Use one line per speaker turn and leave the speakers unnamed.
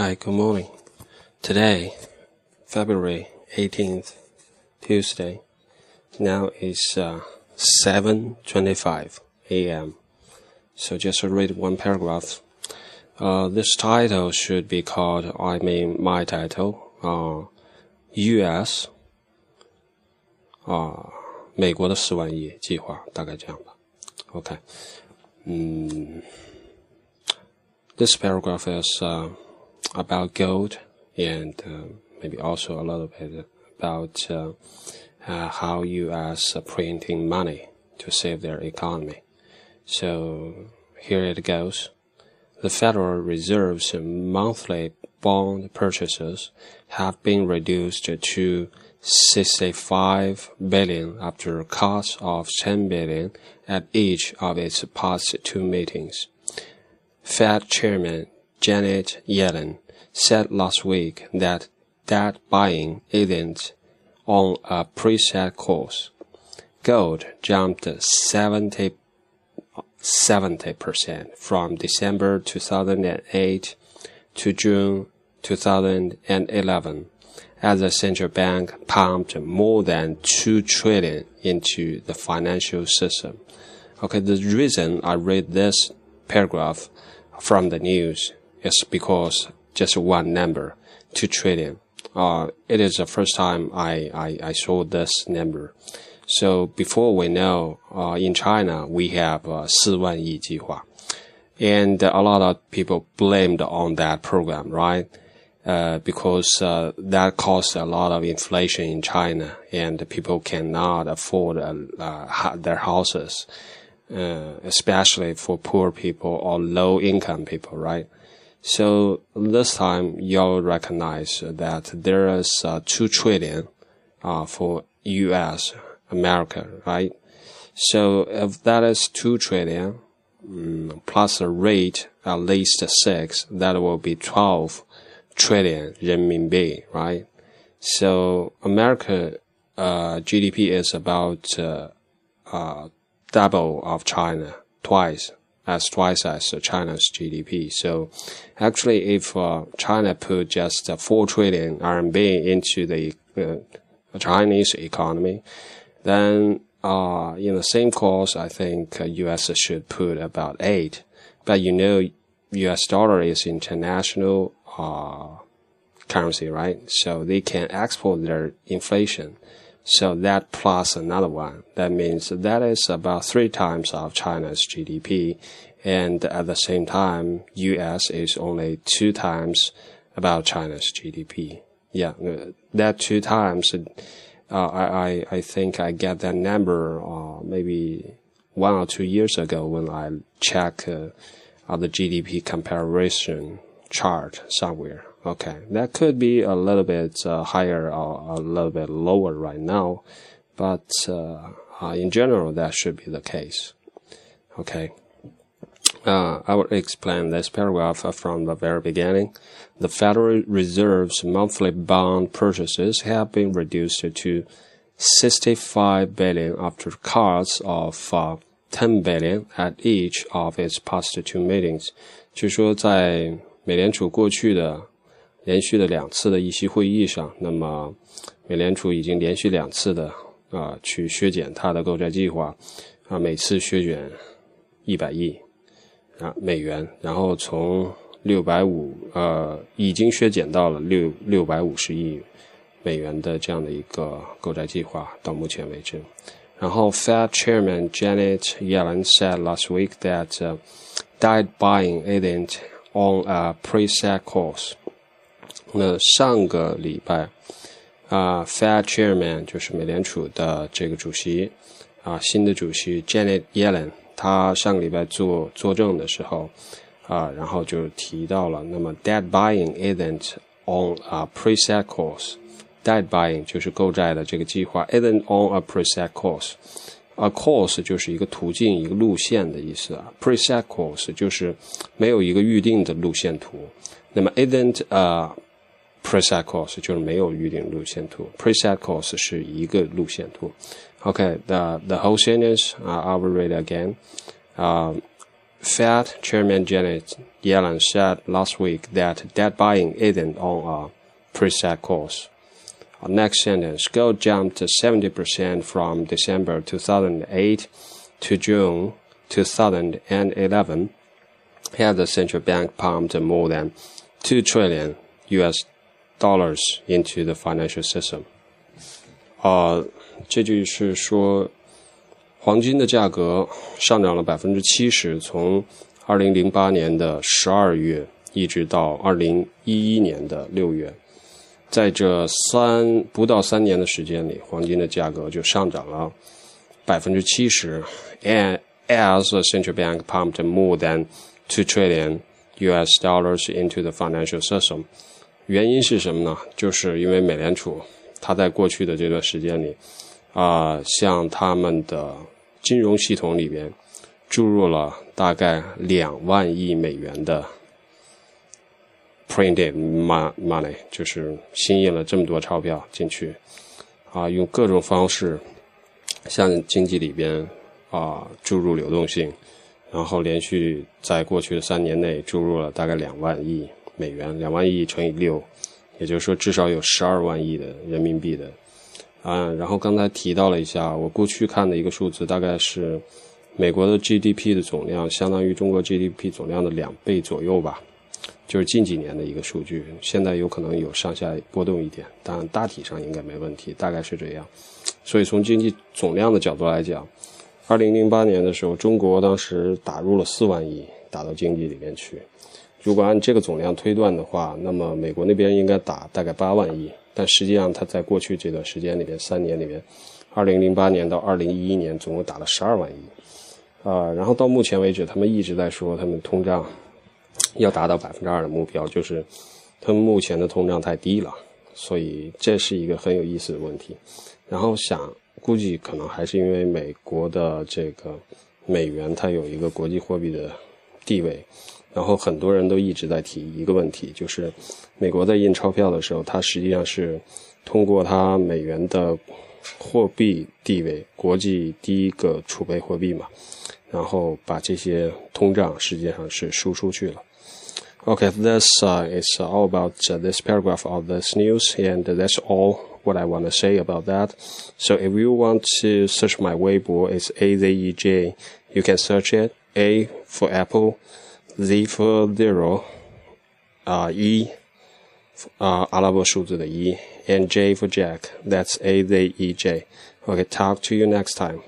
Hi, good morning. Today, February 18th, Tuesday. Now is uh, 7:25 a.m. So just read one paragraph. Uh, this title should be called, I mean, my title, uh, U.S. 啊，美国的四万亿计划，大概这样吧。OK，嗯，this paragraph is uh, about gold and uh, maybe also a little bit about uh, uh, how U.S. printing money to save their economy. So here it goes. The Federal Reserve's monthly bond purchases have been reduced to 65 billion after cuts of 10 billion at each of its past two meetings. Fed Chairman Janet Yellen said last week that debt buying isn't on a preset course. Gold jumped 70 70% from December 2008 to June 2011 as the central bank pumped more than 2 trillion into the financial system. Okay, the reason I read this paragraph from the news is because just one number, 2 trillion. Uh, it is the first time I, I, I saw this number. So before we know, uh, in China, we have uh, 四万亿计划. And a lot of people blamed on that program, right? Uh, because uh, that caused a lot of inflation in China, and people cannot afford uh, uh their houses, uh, especially for poor people or low income people, right? So this time you'll recognize that there is uh, two trillion for U.S. America, right? So if that is two trillion um, plus a rate at least six, that will be twelve trillion renminbi, right? So America uh, GDP is about uh, uh, double of China, twice as twice as China's GDP. So actually, if uh, China put just four trillion RMB into the uh, Chinese economy, then uh, in the same course, I think U.S. should put about eight. But you know, U.S. dollar is international uh, currency, right? So they can export their inflation. So that plus another one, that means that is about three times of China's GDP. And at the same time, US is only two times about China's GDP. Yeah, that two times, uh, I, I think I get that number, uh, maybe one or two years ago when I check, uh, the GDP comparison chart somewhere. Okay, that could be a little bit uh, higher or a little bit lower right now, but uh, uh, in general, that should be the case. Okay. Uh, I will explain this paragraph from the very beginning. The Federal Reserve's monthly bond purchases have been reduced to 65 billion after cuts of uh, 10 billion at each of its past two meetings. 据说在美联储过去的 连续的两次的议息会议上，那么美联储已经连续两次的啊去削减它的购债计划，啊每次削减一百亿啊美元，然后从六百五呃已经削减到了六六百五十亿美元的这样的一个购债计划到目前为止。然后 Fed Chairman Janet Yellen said last week that debt buying isn't on a preset course。那上个礼拜啊，Fed Chairman 就是美联储的这个主席啊，新的主席 Janet Yellen，他上个礼拜做作证的时候啊，然后就提到了，那么 debt buying isn't on a preset course。debt buying 就是购债的这个计划，isn't on a preset course。a course 就是一个途径、一个路线的意思啊，preset course 就是没有一个预定的路线图。那么 isn't a preset course 就是没有预定路线图，preset course 是一个路线图。Okay, the the whole sentence uh, I will read again. Uh, Fed Chairman Janet Yellen said last week that debt buying isn't on a preset course. Our next sentence gold jumped 70% from December 2008 to June 2011 as the central bank pumped more than 2 trillion US dollars into the financial system. 啊，这就是说黄金的价格上涨了百分之七十，从二零零八年的十二月一直到二零一一年的六月，在这三不到三年的时间里，黄金的价格就上涨了百分之七十。And as the central bank pumped more than two trillion U.S. dollars into the financial system，原因是什么呢？就是因为美联储它在过去的这段时间里。啊，向他们的金融系统里边注入了大概两万亿美元的 printed money，就是新印了这么多钞票进去，啊，用各种方式向经济里边啊注入流动性，然后连续在过去的三年内注入了大概两万亿美元，两万亿乘以六，也就是说至少有十二万亿的人民币的。啊，然后刚才提到了一下，我过去看的一个数字，大概是美国的 GDP 的总量相当于中国 GDP 总量的两倍左右吧，就是近几年的一个数据。现在有可能有上下波动一点，但大体上应该没问题，大概是这样。所以从经济总量的角度来讲，二零零八年的时候，中国当时打入了四万亿打到经济里面去。如果按这个总量推断的话，那么美国那边应该打大概八万亿。但实际上，他在过去这段时间里边，三年里面，二零零八年到二零一一年，总共打了十二万亿，啊，然后到目前为止，他们一直在说他们通胀要达到百分之二的目标，就是他们目前的通胀太低了，所以这是一个很有意思的问题。然后想估计可能还是因为美国的这个美元它有一个国际货币的地位。然后很多人都一直在提一个问题，就是美国在印钞票的时候，它实际上是通过它美元的货币地位，国际第一个储备货币嘛，然后把这些通胀实际上是输出去了。Okay, this uh, is all about uh, this paragraph of this news, and that's all what I want to say about that. So if you want to search my Weibo, it's A Z E J. You can search it. A for Apple. Z for zero，啊一，啊阿拉伯数字的一，and J for Jack，that's A Z E J。Okay, talk to you next time.